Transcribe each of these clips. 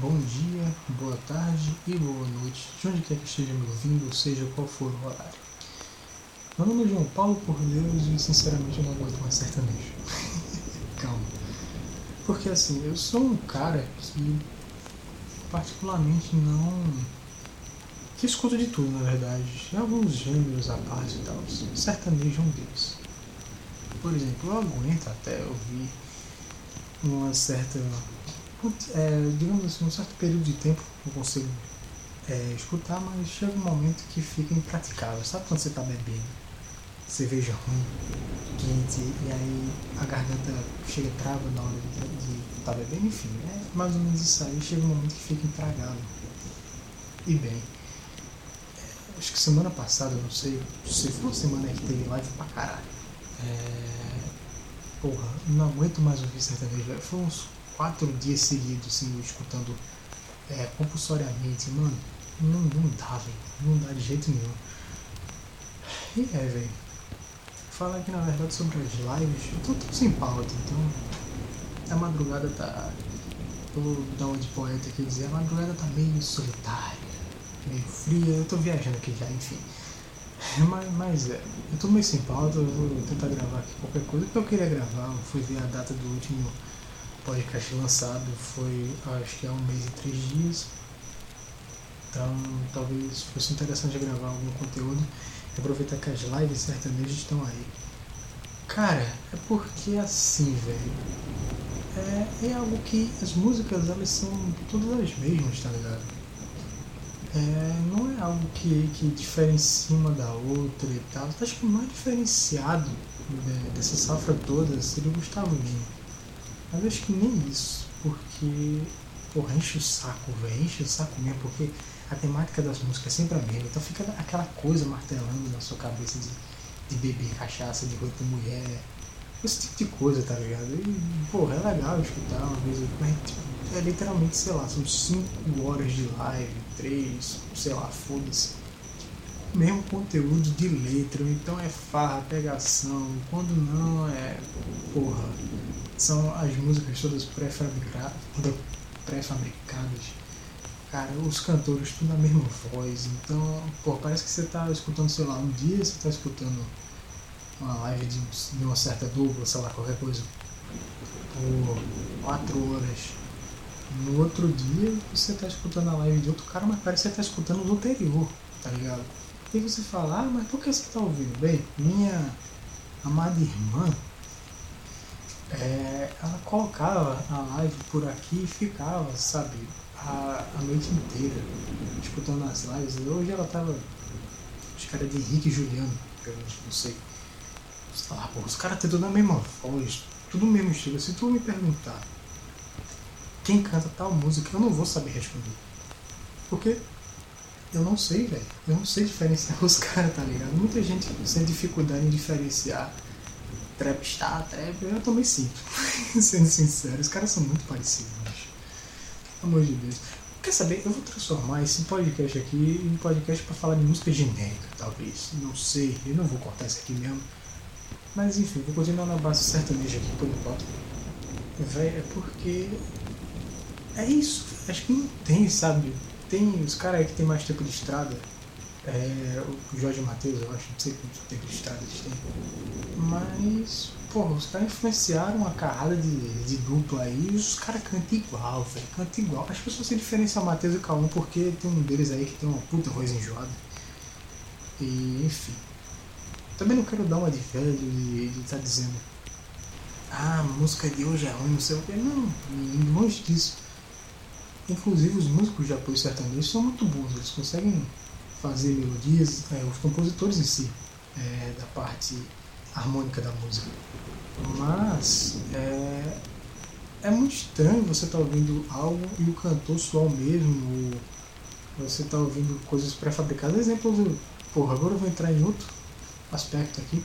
bom dia, boa tarde e boa noite, de onde quer que esteja me ouvindo, seja qual for o horário. Meu nome é João Paulo, por Deus, e sinceramente eu não aguento mais sertanejo. Calma. Porque assim, eu sou um cara que particularmente não. que escuta de tudo, na verdade. Alguns gêneros à parte e tal. Sertanejo é um deles. Por exemplo, eu aguento até ouvir uma certa é, digamos assim, um certo período de tempo eu consigo é, escutar, mas chega um momento que fica impraticável. Sabe quando você está bebendo cerveja ruim, quente, e aí a garganta chega trava na hora de estar tá bebendo? Enfim, é mais ou menos isso aí. Chega um momento que fica intragável. E bem, é, acho que semana passada, não sei, se foi uma semana que teve live pra caralho. É, porra, não aguento mais ouvir sertanejo. Foi uns quatro dias seguidos, assim, escutando é, compulsoriamente, mano, não, não dá, velho. Não dá de jeito nenhum. E é, velho. Falar aqui na verdade sobre as lives, eu tô tudo sem pauta, então a madrugada tá. Vou dar uma de poeta aqui dizer, a madrugada tá meio solitária, meio fria, eu tô viajando aqui já, enfim. Mas, mas é, eu tô meio sem pauta, eu vou tentar gravar aqui qualquer coisa que eu queria gravar, eu fui ver a data do último podcast lançado foi acho que há um mês e três dias. Então talvez fosse interessante gravar algum conteúdo e aproveitar que as lives sertanejas estão aí. Cara, é porque assim, velho. É, é algo que as músicas elas são todas as mesmas, tá ligado? É, não é algo que, que diferencia uma da outra e tal. Acho que o mais diferenciado né, dessa safra toda seria o Gustavo Lima. Mas acho que nem isso, porque, porra, enche o saco, velho, enche o saco mesmo, porque a temática das músicas é sempre a mesma, então fica aquela coisa martelando na sua cabeça de, de beber cachaça, de roupa mulher, esse tipo de coisa, tá ligado? E, porra, é legal escutar uma vez, mas tipo, é literalmente, sei lá, são 5 horas de live, 3, sei lá, foda-se. Mesmo conteúdo de letra, então é farra, pegação, quando não é, porra, são as músicas todas pré-fabricadas. Cara, os cantores tudo na mesma voz. Então, pô, parece que você tá escutando, sei lá, um dia você tá escutando uma live de, de uma certa dupla, sei lá, qualquer coisa, por quatro horas. No outro dia você tá escutando a live de outro cara, mas parece que você tá escutando do anterior, tá ligado? E você fala, ah, mas por que você tá ouvindo? Bem, minha amada irmã, é, ela colocava a live por aqui e ficava, sabe, a, a noite inteira, escutando as lives. E hoje ela tava, os caras de Henrique e Juliano, eu não sei. Sei lá, pô, os caras têm tudo a mesma voz, tudo o mesmo estilo. Se tu me perguntar quem canta tal música, eu não vou saber responder. Porque eu não sei, velho. Eu não sei diferenciar os caras, tá ligado? Muita gente tem dificuldade em diferenciar trap está, trap, eu também sinto. Sendo sincero, os caras são muito parecidos, mas. Pelo amor de Deus. Quer saber? Eu vou transformar esse podcast aqui em podcast para falar de música genérica, talvez. Não sei, eu não vou cortar isso aqui mesmo. Mas enfim, vou continuar na base sertaneja aqui por enquanto. Véi, é porque. É isso. Acho que não tem, sabe? Tem os caras que tem mais tempo de estrada é, o Jorge Matheus, eu acho, não sei quanto tempo de estrada eles têm. Mas, pô, os caras influenciaram uma carrada de, de dupla aí e os caras cantam igual, velho. Cantam igual. As pessoas se diferenciam Matheus e Calum porque tem um deles aí que tem uma puta voz enjoada. E, enfim. Também não quero dar uma de velho de estar tá dizendo ah, a música de hoje é ruim, não sei o que. Não, longe disso. Inclusive os músicos de apoio sertanejo são muito bons, eles conseguem fazer melodias, é, os compositores em si, é, da parte harmônica da música. Mas é, é muito estranho você estar tá ouvindo algo e o cantor o mesmo, ou você está ouvindo coisas pré-fabricadas. Exemplo do. Porra, agora eu vou entrar em outro aspecto aqui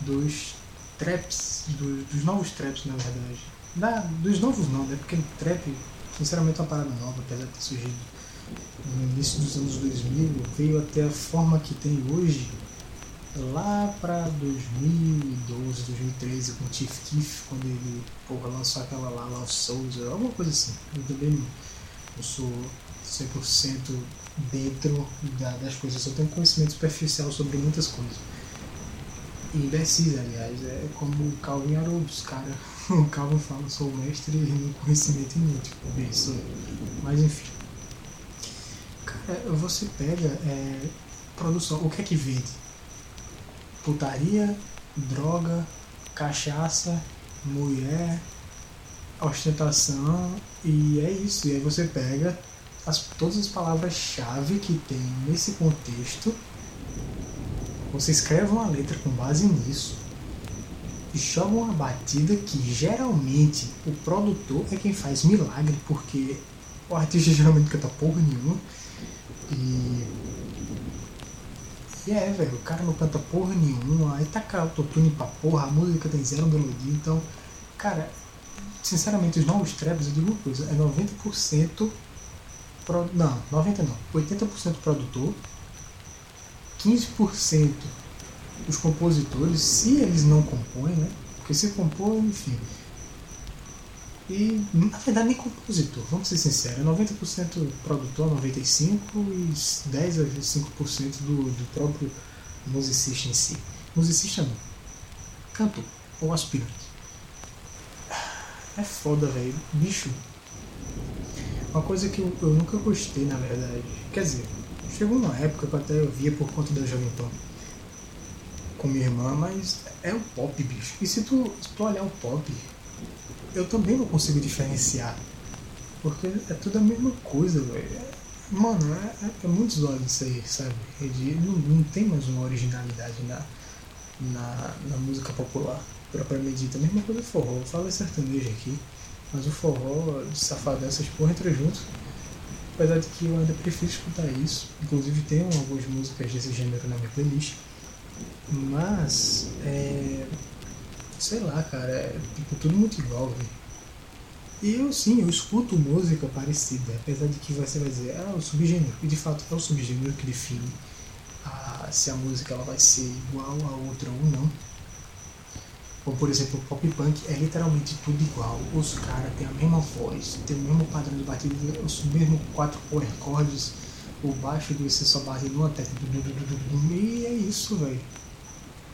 dos traps, do, dos novos traps na verdade. Da, dos novos não, né? Porque trap, sinceramente, é uma parada nova, apesar de ter surgido no início dos anos 2000 veio até a forma que tem hoje, lá pra 2012, 2013, com o Tiff Tiff, quando ele porra, lançou aquela lá, Love Souls, alguma coisa assim. Eu também não sou 100% dentro da, das coisas, eu só tenho conhecimento superficial sobre muitas coisas. Imbecis, aliás, é como o Calvin Haroldo, cara. O Calvin fala, sou mestre em conhecimento inútil. Bem, sou Mas enfim. Cara, você pega é, produção, o que é que vende? putaria, droga, cachaça, mulher, ostentação e é isso. E aí você pega as, todas as palavras-chave que tem nesse contexto, você escreve uma letra com base nisso e joga uma batida que geralmente o produtor é quem faz milagre, porque o artista geralmente canta porra nenhuma. E e é, velho, o cara não canta porra nenhuma, aí taca autotune pra porra, a música tem zero melodia, então, cara, sinceramente, os novos traps, eu digo uma coisa, é 90% pro, não, 90 não, 80% produtor, 15% os compositores, se eles não compõem, né? Porque se compõem, enfim, e, na verdade, nem compositor, vamos ser sinceros. 90% produtor, 95% e 10 a 5% do, do próprio musicista em si. Musicista não. Cantor ou aspirante. É foda, velho. Bicho. Uma coisa que eu, eu, nunca gostei, na verdade. Quer dizer, chegou uma época que eu até via por conta da Jovem Pan com minha irmã, mas é o pop, bicho. E se tu, se tu olhar o pop, eu também não consigo diferenciar. Porque é tudo a mesma coisa, velho. Mano, é, é, é muito zoado isso aí, sabe? Não, não tem mais uma originalidade na, na, na música popular, propriamente dita. A mesma coisa do forró. Fala sertanejo aqui, mas o forró de safadão, essas porra entra junto. Apesar de que eu ainda prefiro escutar isso. Inclusive tem algumas músicas desse gênero na minha playlist. Mas, é, sei lá, cara, é tipo, tudo muito igual, velho. E eu sim, eu escuto música parecida, apesar de que você vai dizer, ah, o subgênero, e de fato é o subgênero que define a, se a música ela vai ser igual a outra ou não. Como por exemplo, o pop punk é literalmente tudo igual. Os caras têm a mesma voz, tem o mesmo padrão de batida, os mesmos quatro power chords, o baixo que você só bate numa tecla. E é isso, velho.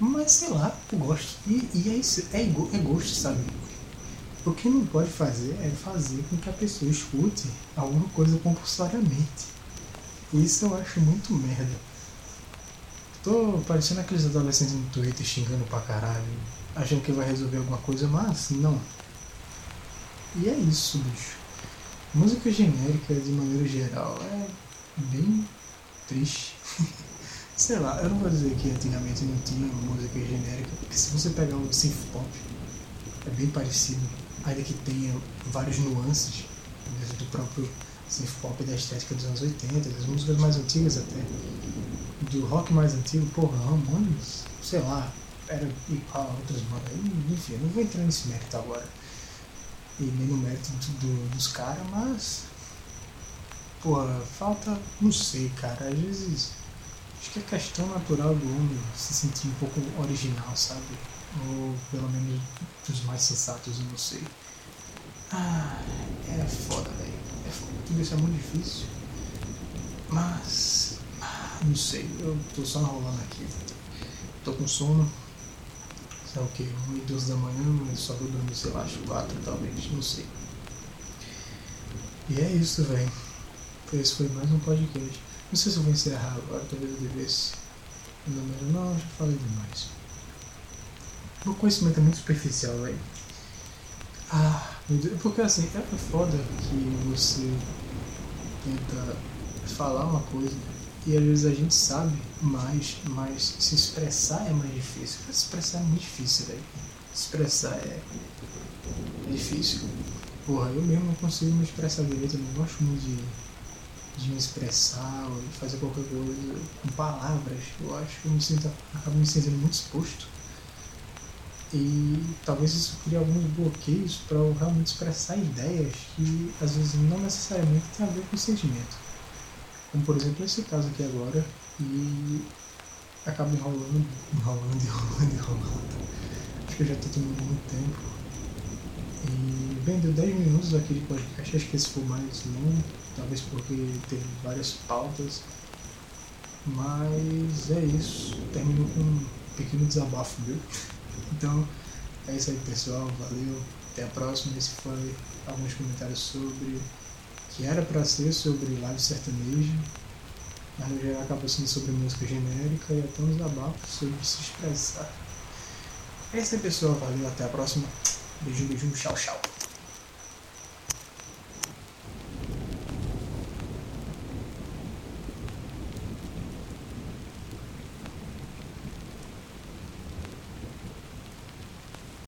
Mas sei lá, eu gosto. E, e é isso, é, é gosto, sabe? O que não pode fazer é fazer com que a pessoa escute alguma coisa compulsoriamente. Isso eu acho muito merda. Tô parecendo aqueles adolescentes no Twitter xingando pra caralho, achando que vai resolver alguma coisa, mas não. E é isso, bicho. Música genérica, de maneira geral, é bem triste. Sei lá, eu não vou dizer que antigamente não tinha música genérica, porque se você pegar o synth pop, é bem parecido, ainda que tenha vários nuances do próprio synth pop da estética dos anos 80, das músicas mais antigas até, do rock mais antigo, porra, Ramones, sei lá, era igual a outras bandas, enfim, eu não vou entrar nesse mérito agora, e nem no mérito do, dos caras, mas, porra, falta, não sei, cara, às vezes Acho que é questão natural do homem se sentir um pouco original, sabe? Ou pelo menos dos mais sensatos, eu não sei. Ah, é foda, velho. É foda. Tudo isso é muito difícil. Mas. Ah, não sei. Eu tô só enrolando aqui. Tô com sono. Sei o que? 1 e 12 da manhã, mas só vou dormir, sei lá, acho 4 talvez, não sei. E é isso, velho. Esse foi mais um podcast. Não sei se eu vou encerrar agora, talvez eu devesse. Não, já falei demais. O conhecimento é muito superficial, velho. Ah, meu Deus, porque assim, é foda que você tenta falar uma coisa e às vezes a gente sabe mais, mas se expressar é mais difícil. Se expressar é muito difícil, velho. Se expressar é difícil. Porra, eu mesmo não consigo me expressar direito, eu não gosto muito de de me expressar ou de fazer qualquer coisa com palavras, eu acho que eu me sinto, acabo me sentindo muito exposto. E talvez isso crie alguns bloqueios para eu realmente expressar ideias que às vezes não necessariamente tem a ver com sentimento. Como por exemplo esse caso aqui agora. E acabo enrolando, enrolando, enrolando, enrolando. Acho que eu já estou tomando muito tempo. E, bem, deu 10 minutos aquele podcast, acho que esse foi mais longo, talvez porque teve várias pautas. Mas é isso, terminou com um pequeno desabafo meu. Então, é isso aí pessoal, valeu, até a próxima. Esse foi alguns comentários sobre que era para ser sobre live sertanejo, mas no geral acabou sendo sobre música genérica e até uns desabafos sobre se expressar. É isso aí pessoal, valeu, até a próxima. Beijo, beijo, tchau, tchau.